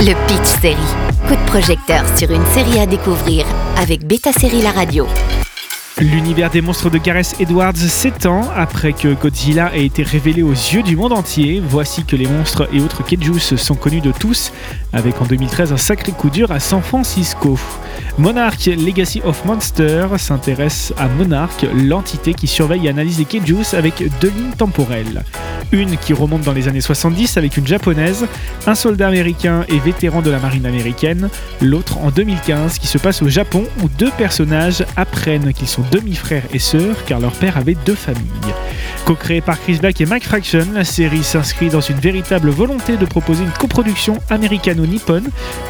Le Pitch Série. Coup de projecteur sur une série à découvrir avec Beta Série La Radio. L'univers des monstres de Gareth Edwards s'étend après que Godzilla ait été révélé aux yeux du monde entier. Voici que les monstres et autres Kejus sont connus de tous, avec en 2013 un sacré coup dur à San Francisco. Monarch Legacy of Monsters s'intéresse à Monarch, l'entité qui surveille et analyse les Kejus avec deux lignes temporelles. Une qui remonte dans les années 70 avec une japonaise, un soldat américain et vétéran de la marine américaine, l'autre en 2015 qui se passe au Japon où deux personnages apprennent qu'ils sont demi-frères et sœurs car leur père avait deux familles. Co-créée par Chris Black et Mike Fraction, la série s'inscrit dans une véritable volonté de proposer une coproduction américano-nippone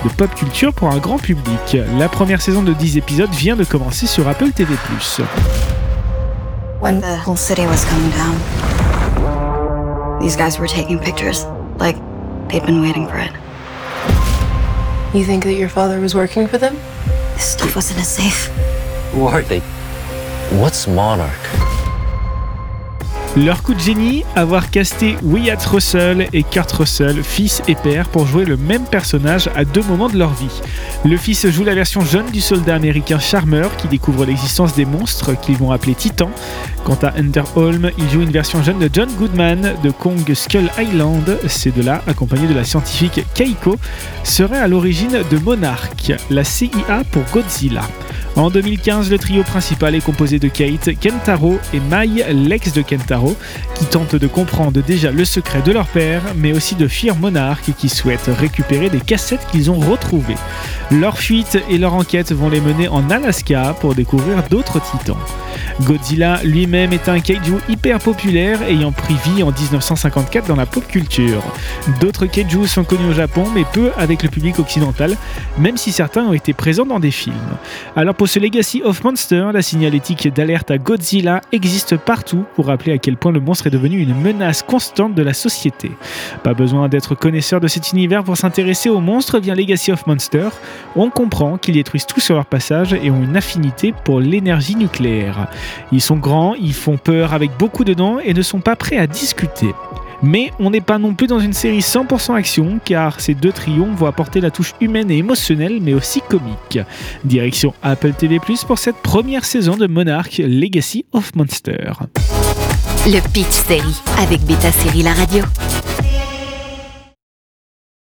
de pop culture pour un grand public. La première saison de 10 épisodes vient de commencer sur Apple TV+. These guys were taking pictures, like they'd been waiting for it. You think that your father was working for them? This stuff was in a safe. Who are they? What's Monarch? Leur coup de génie, avoir casté Wyatt Russell et Kurt Russell, fils et père, pour jouer le même personnage à deux moments de leur vie. Le fils joue la version jeune du soldat américain Charmer qui découvre l'existence des monstres qu'ils vont appeler Titans. Quant à Holm, il joue une version jeune de John Goodman de Kong Skull Island. Ces deux-là, accompagnés de la scientifique Keiko, seraient à l'origine de Monarch, la CIA pour Godzilla. En 2015, le trio principal est composé de Kate, Kentaro et Mai, l'ex de Kentaro, qui tentent de comprendre déjà le secret de leur père, mais aussi de fuir Monarch qui souhaitent récupérer des cassettes qu'ils ont retrouvées. Leur fuite et leur enquête vont les mener en Alaska pour découvrir d'autres titans. Godzilla lui-même est un kaiju hyper populaire ayant pris vie en 1954 dans la pop culture. D'autres kaiju sont connus au Japon mais peu avec le public occidental, même si certains ont été présents dans des films. Alors pour ce Legacy of Monster, la signalétique d'alerte à Godzilla existe partout pour rappeler à quel point le monstre est devenu une menace constante de la société. Pas besoin d'être connaisseur de cet univers pour s'intéresser aux monstres via Legacy of Monster. On comprend qu'ils détruisent tout sur leur passage et ont une affinité pour l'énergie nucléaire. Ils sont grands, ils font peur avec beaucoup de dents et ne sont pas prêts à discuter. Mais on n'est pas non plus dans une série 100% action, car ces deux trios vont apporter la touche humaine et émotionnelle, mais aussi comique. Direction Apple TV pour cette première saison de Monarch Legacy of Monster. Le Pitch Série avec Beta Série La Radio.